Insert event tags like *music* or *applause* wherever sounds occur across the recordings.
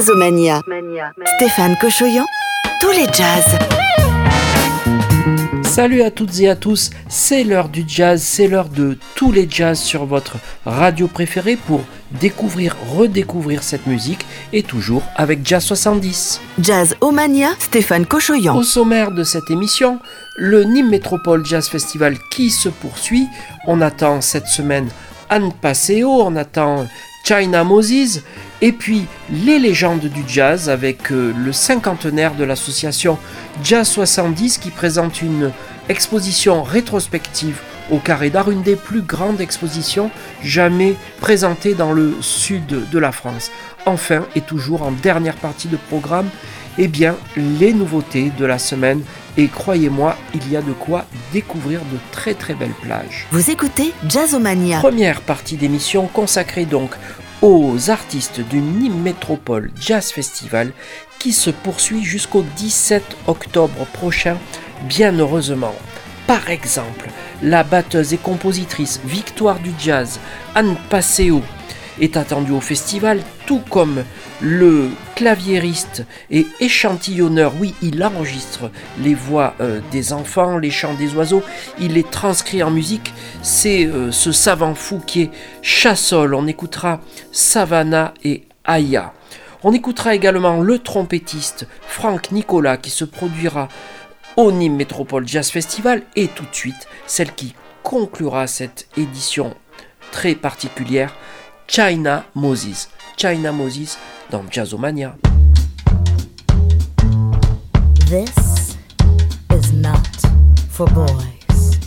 Jazzomania. Stéphane Cochoyan, tous les jazz. Salut à toutes et à tous, c'est l'heure du jazz, c'est l'heure de tous les jazz sur votre radio préférée pour découvrir, redécouvrir cette musique et toujours avec Jazz 70. Jazz Omania, Stéphane Cochoyan. Au sommaire de cette émission, le Nîmes Métropole Jazz Festival qui se poursuit. On attend cette semaine Anne Passeo, on attend China Moses, et puis les légendes du jazz avec euh, le cinquantenaire de l'association Jazz 70 qui présente une exposition rétrospective au Carré d'Art, une des plus grandes expositions jamais présentées dans le sud de la France. Enfin, et toujours en dernière partie de programme, eh bien, les nouveautés de la semaine. Et croyez-moi, il y a de quoi découvrir de très très belles plages. Vous écoutez Jazzomania. Première partie d'émission consacrée donc aux artistes du Nîmes Métropole Jazz Festival qui se poursuit jusqu'au 17 octobre prochain, bien heureusement. Par exemple, la batteuse et compositrice Victoire du Jazz, Anne Passeo, est attendue au festival, tout comme le claviériste et échantillonneur, oui, il enregistre les voix euh, des enfants, les chants des oiseaux, il les transcrit en musique. C'est euh, ce savant fou qui est Chassol. On écoutera Savannah et Aya. On écoutera également le trompettiste Franck Nicolas qui se produira au Nîmes Métropole Jazz Festival et tout de suite celle qui conclura cette édition très particulière, China Moses. China Moses dans Jazzomania. This is not for boys.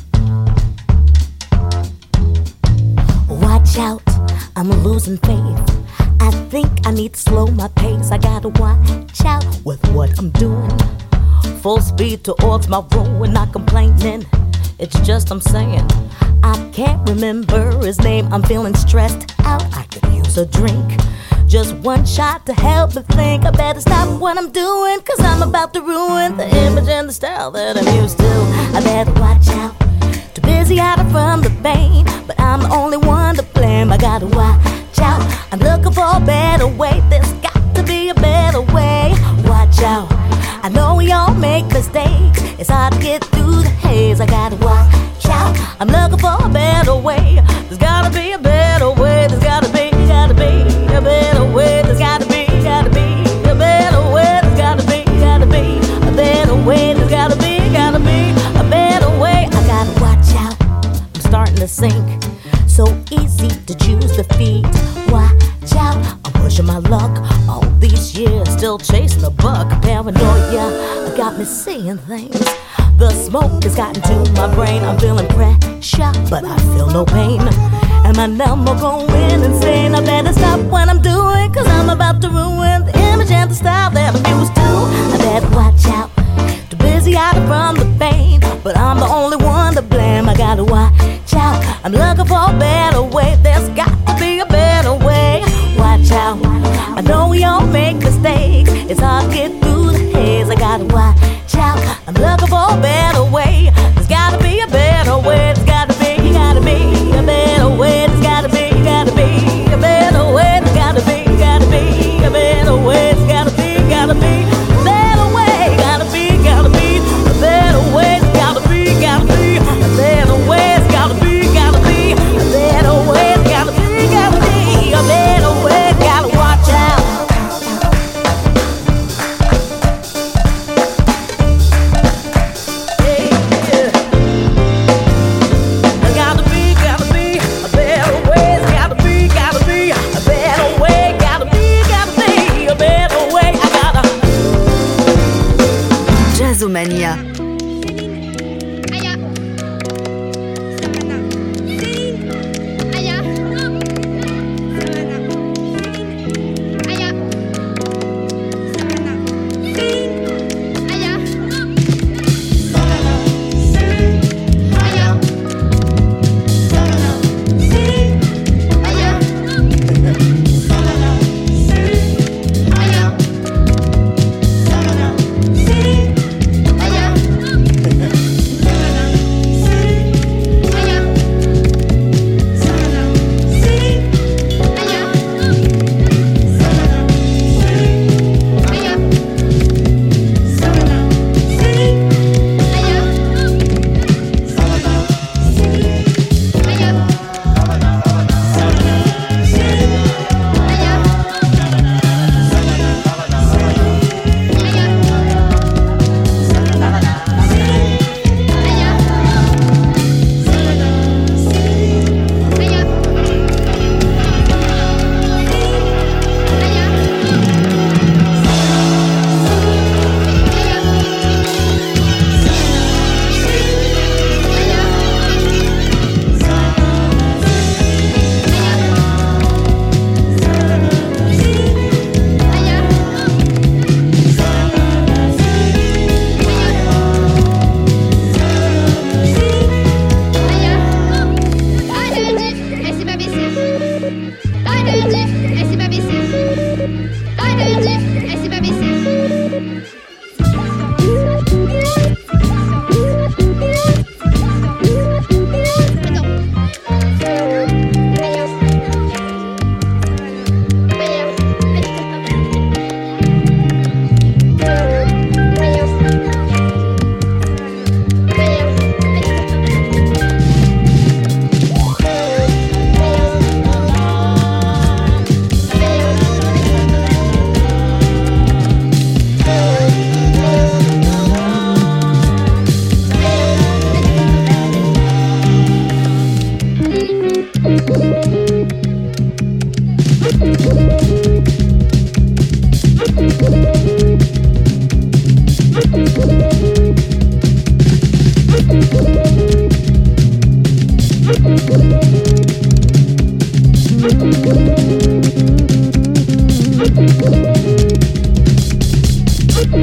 Watch out, I'm losing faith. I think I need to slow my pace. I gotta watch out with what I'm doing. Full speed towards my room and not complaining. It's just I'm saying I can't remember his name. I'm feeling stressed out. I could use a drink. Just one shot to help me think. I better stop what I'm doing, cause I'm about to ruin the image and the style that I'm used to. I better watch out. Too busy hiding from the pain, but I'm the only one to blame. I gotta watch out. I'm looking for a better way. There's got to be a better way. Watch out. I know we all make mistakes. It's hard to get through the haze. I gotta watch I'm looking for a better way. There's gotta be a better way. There's gotta be, gotta be a better way. There's gotta be, gotta be a better way. There's gotta be, gotta be a better way. There's gotta be, gotta be a better way. I gotta watch out. I'm starting to sink. So easy to choose defeat. Watch out. I'm pushing my luck all these years. Still chasing the buck. Paranoia got me seeing things. The smoke has gotten to my brain. I'm feeling pressure, but I feel no pain. And my number going insane. I better stop what I'm doing, cause I'm about to ruin the image and the style that I'm used to. I better watch out. Too busy hiding from the pain, but I'm the only one to blame. I gotta watch out. I'm looking for a better way.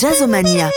Jazzomania.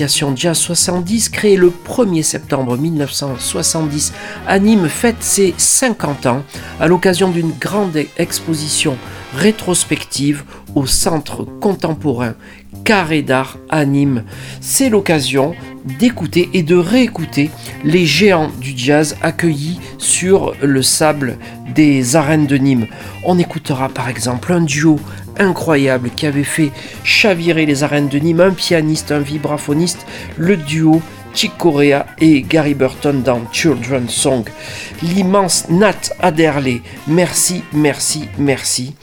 L'association Jazz 70, créée le 1er septembre 1970 à Nîmes, fête ses 50 ans à l'occasion d'une grande exposition rétrospective au Centre contemporain Carré d'Art à Nîmes. C'est l'occasion d'écouter et de réécouter les géants du jazz accueillis sur le sable des arènes de Nîmes. On écoutera par exemple un duo incroyable qui avait fait chavirer les arènes de Nîmes, un pianiste, un vibraphoniste, le duo Chick Corea et Gary Burton dans Children's Song. L'immense Nat Adderley, merci, merci, merci.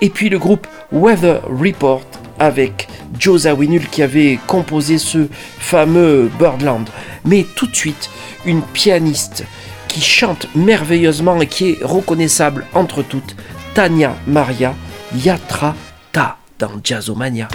Et puis le groupe Weather Report avec Joe Zawinul qui avait composé ce fameux Birdland. Mais tout de suite, une pianiste qui chante merveilleusement et qui est reconnaissable entre toutes, Tania Maria Yatra Ta dans Jazzomania.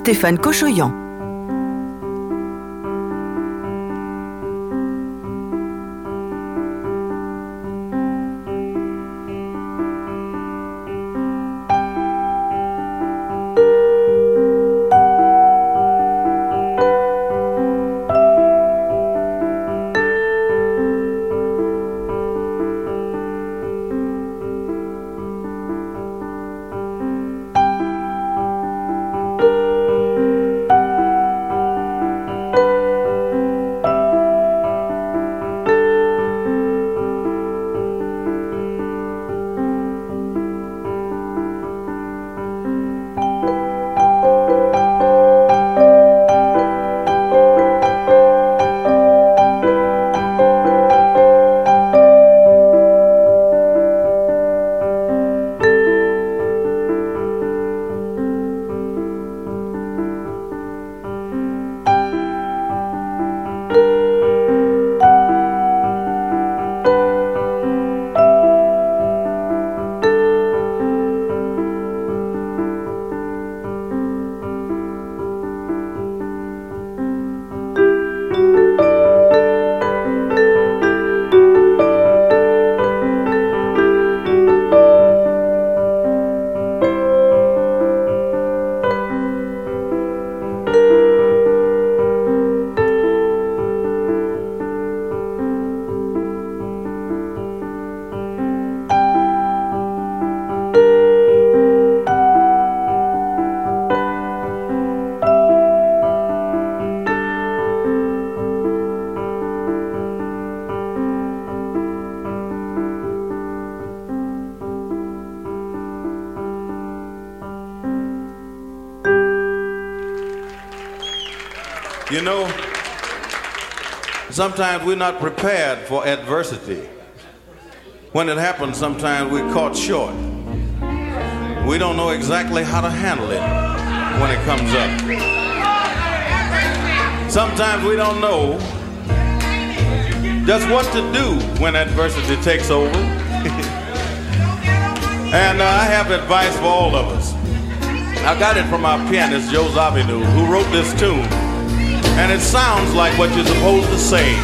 Stéphane Cochoyan. Sometimes we're not prepared for adversity. When it happens, sometimes we're caught short. We don't know exactly how to handle it when it comes up. Sometimes we don't know just what to do when adversity takes over. *laughs* and uh, I have advice for all of us. I got it from our pianist, Joe Zawinul, who wrote this tune. And it sounds like what you're supposed to say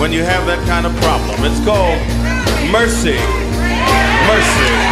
when you have that kind of problem. It's called mercy, mercy.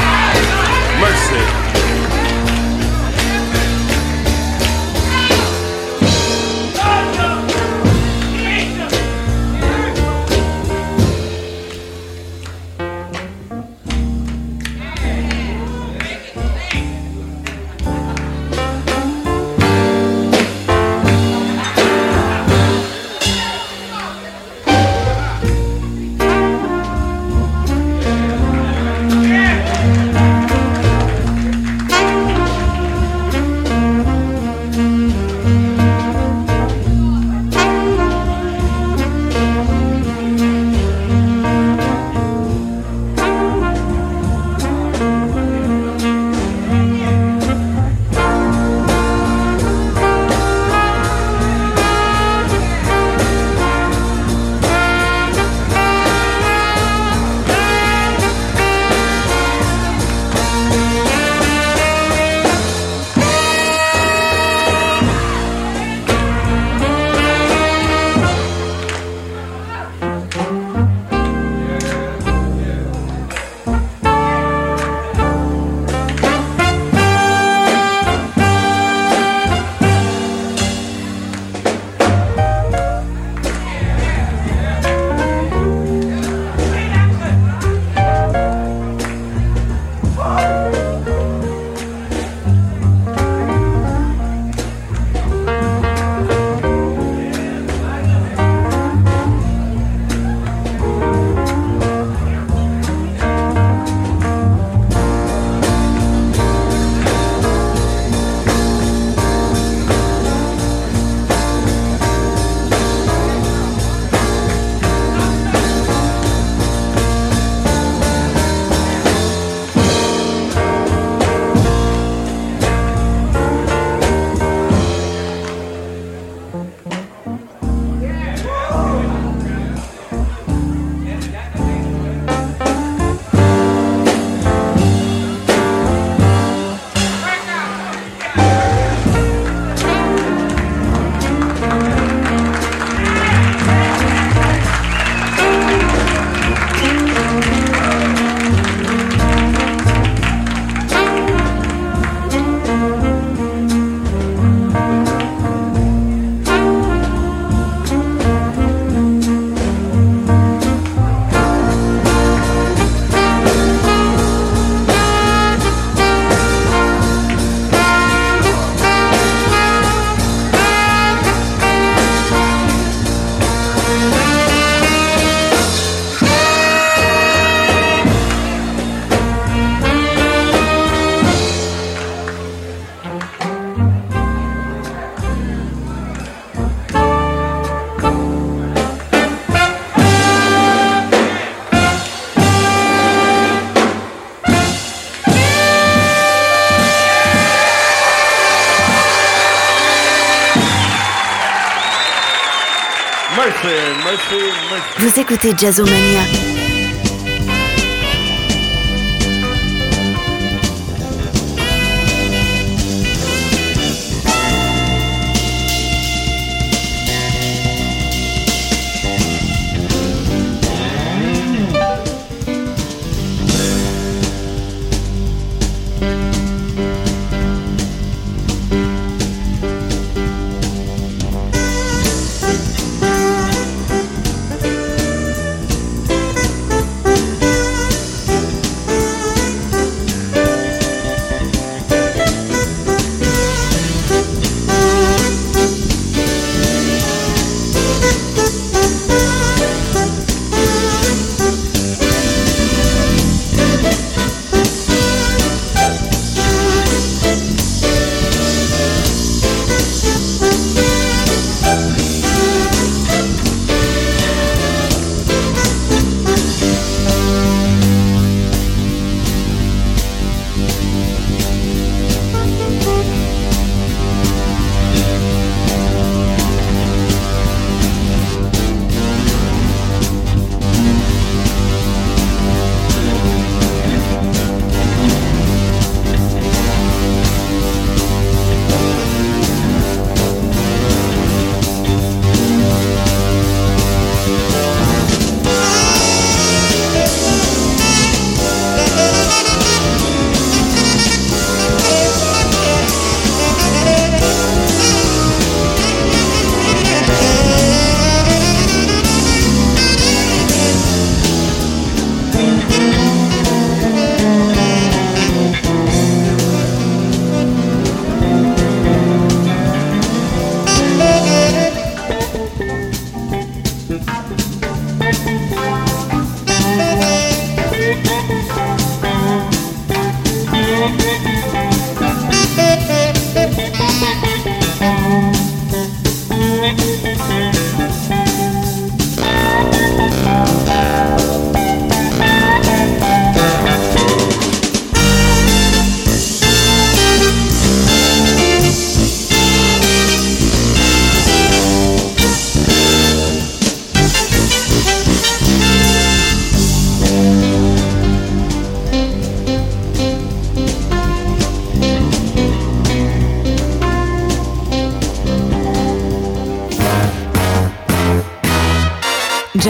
Écoutez Jazzomania.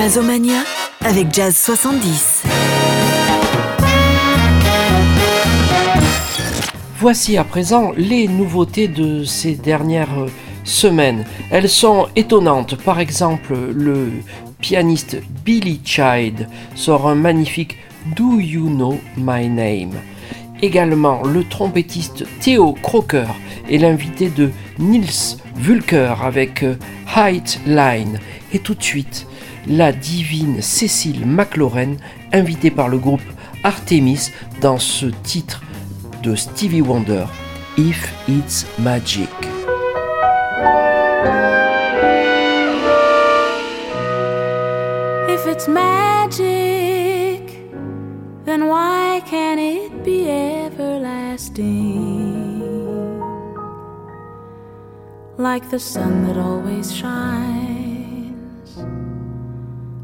Jazzomania avec Jazz 70. Voici à présent les nouveautés de ces dernières semaines. Elles sont étonnantes. Par exemple, le pianiste Billy Child sort un magnifique Do You Know My Name. Également, le trompettiste Theo Crocker est l'invité de Nils Vulker avec Height Line. Et tout de suite, la divine Cécile McLaurin, invitée par le groupe Artemis dans ce titre de Stevie Wonder, If It's Magic. If it's magic, then why can't it be everlasting? Like the sun that always shines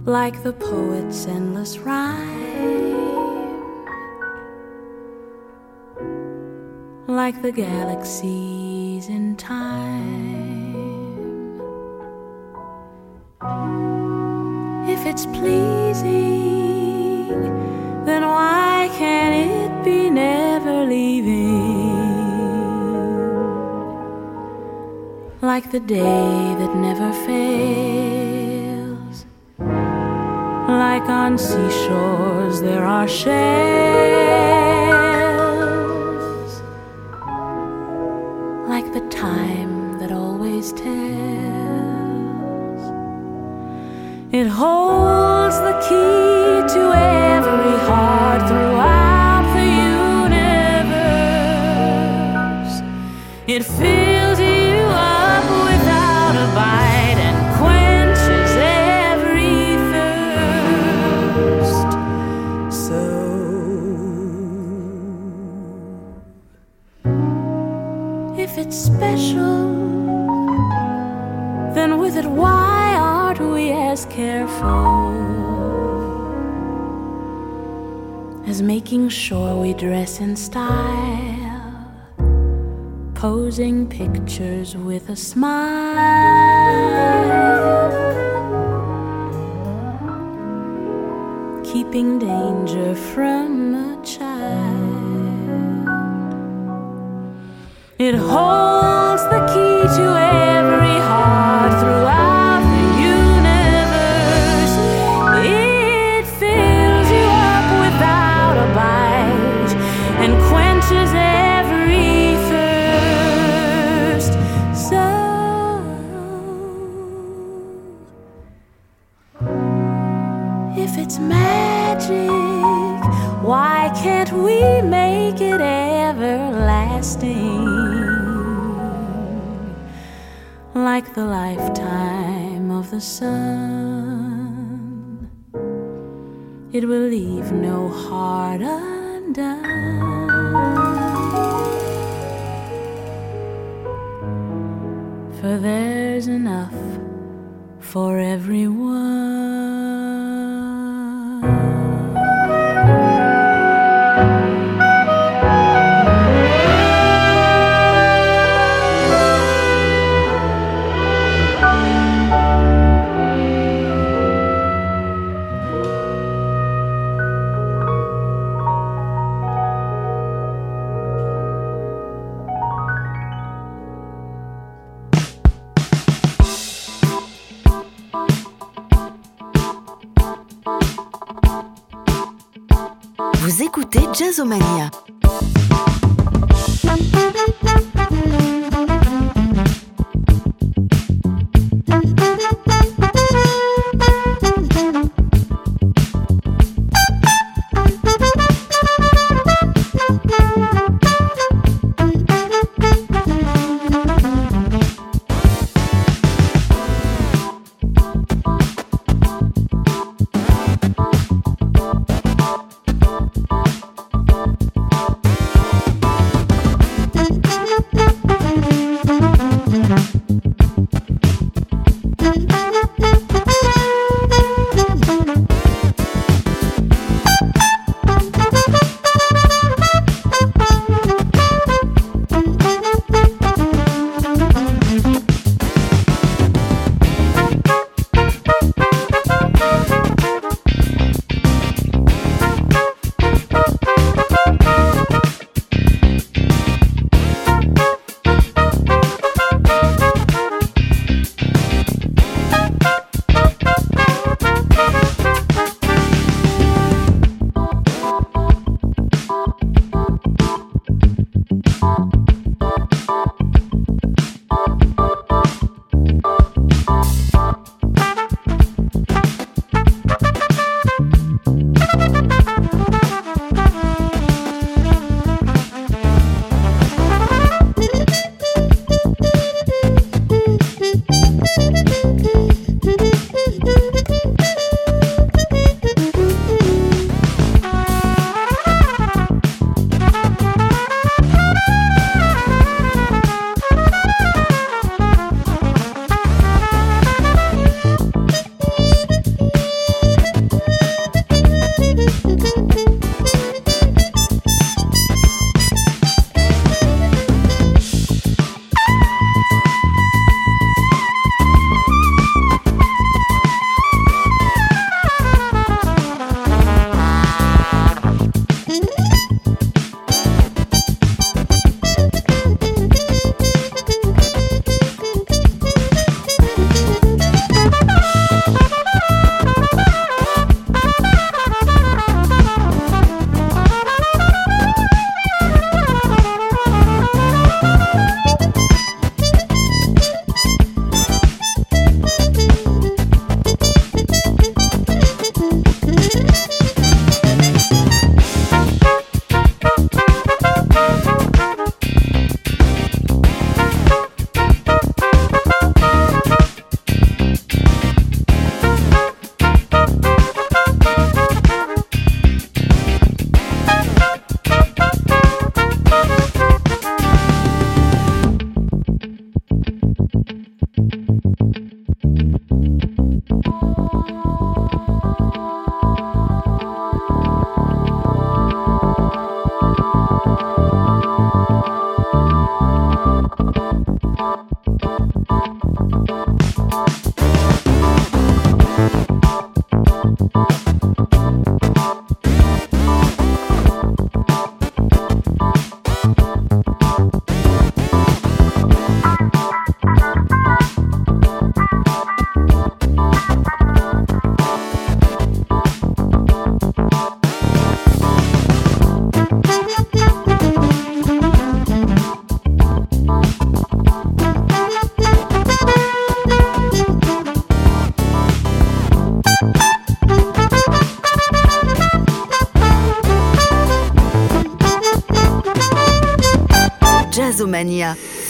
like the poet's endless rhyme, like the galaxies in time. If it's pleasing, then why can't it be never leaving? Like the day that never fades like on seashores there are shells, like the time that always tells. It holds the key to every heart throughout the universe. It fills special, then with it, why aren't we as careful as making sure we dress in style, posing pictures with a smile. keeping danger from leave no heart undone. For there's enough for everyone. María.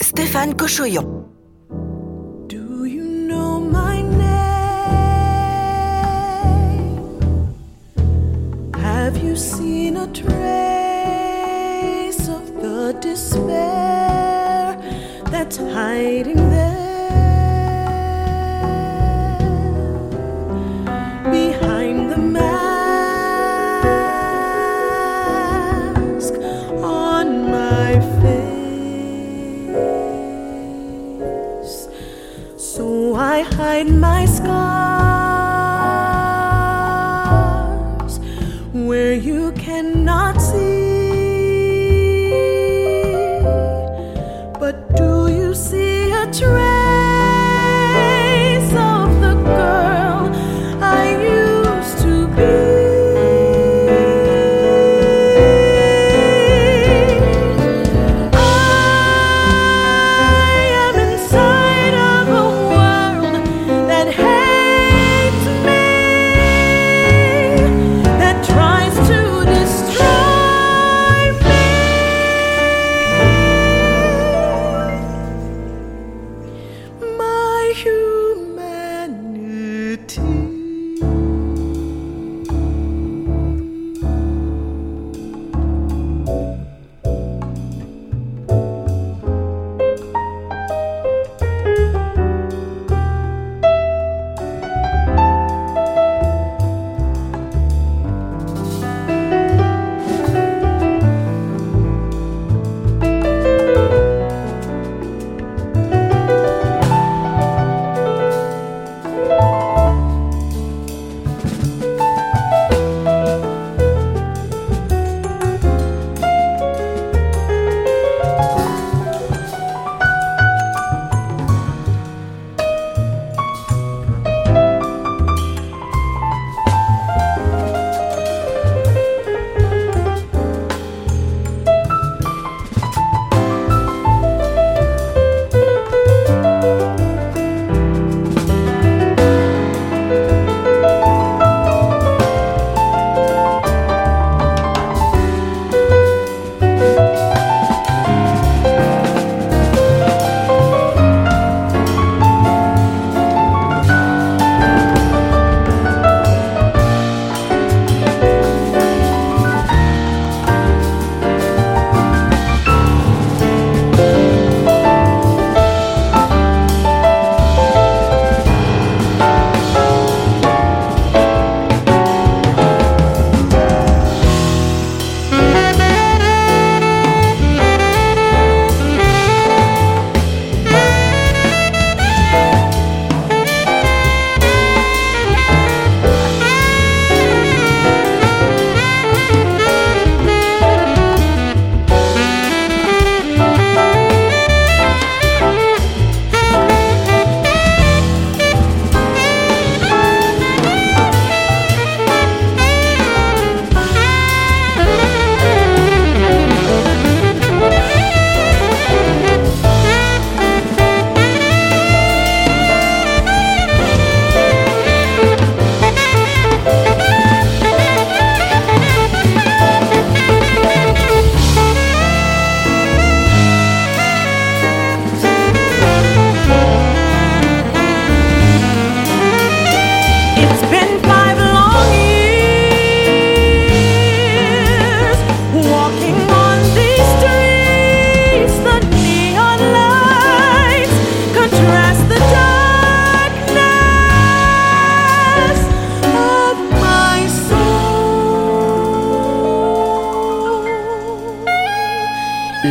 Stéphane Cochoyon. Where you cannot see.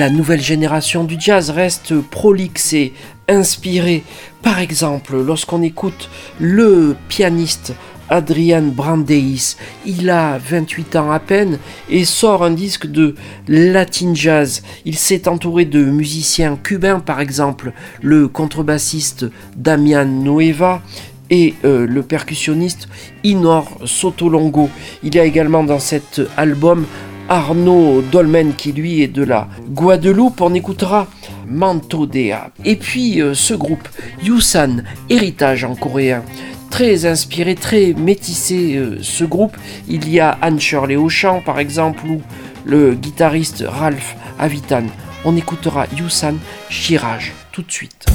La nouvelle génération du jazz reste prolixe et inspirée. Par exemple, lorsqu'on écoute le pianiste Adrian Brandeis, il a 28 ans à peine et sort un disque de latin jazz. Il s'est entouré de musiciens cubains, par exemple le contrebassiste Damian Nueva et euh, le percussionniste Inor Sotolongo. Il y a également dans cet album Arnaud Dolmen qui lui est de la Guadeloupe. On écoutera Manto Dea. Et puis euh, ce groupe, Yusan, héritage en coréen. Très inspiré, très métissé euh, ce groupe. Il y a Anne Shirley au chant par exemple ou le guitariste Ralph Avitan On écoutera Yusan Shirage tout de suite.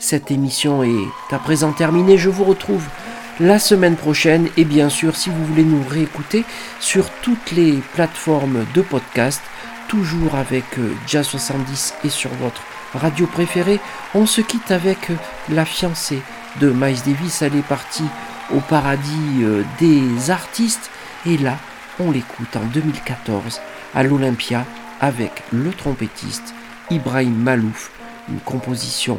Cette émission est à présent terminée. Je vous retrouve la semaine prochaine et bien sûr si vous voulez nous réécouter sur toutes les plateformes de podcast, toujours avec euh, Jazz 70 et sur votre radio préférée, on se quitte avec euh, la fiancée de Miles Davis. Elle est partie au paradis euh, des artistes et là on l'écoute en 2014 à l'Olympia avec le trompettiste Ibrahim Malouf, une composition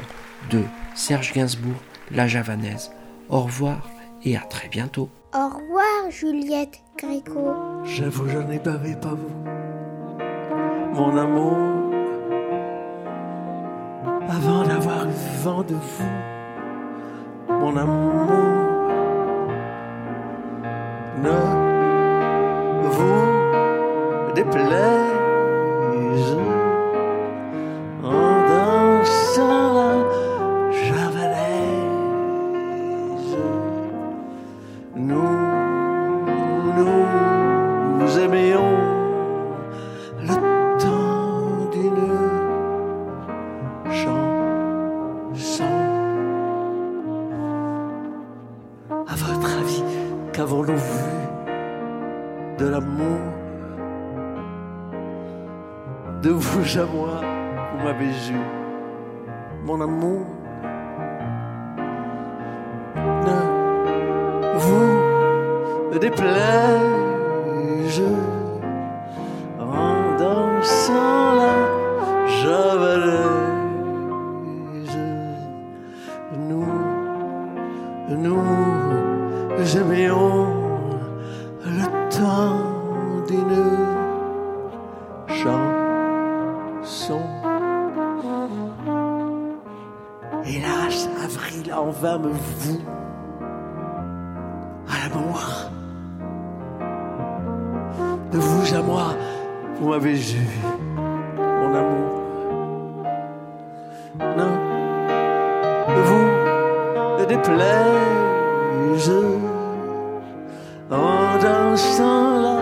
de Serge Gainsbourg, La Javanaise. Au revoir et à très bientôt. Au revoir, Juliette Gréco. J'avoue, j'en ai bavé, pas vous. Mon amour, avant d'avoir vent de vous, mon amour, ne vous déplaise Non, vous déplaise en dansant la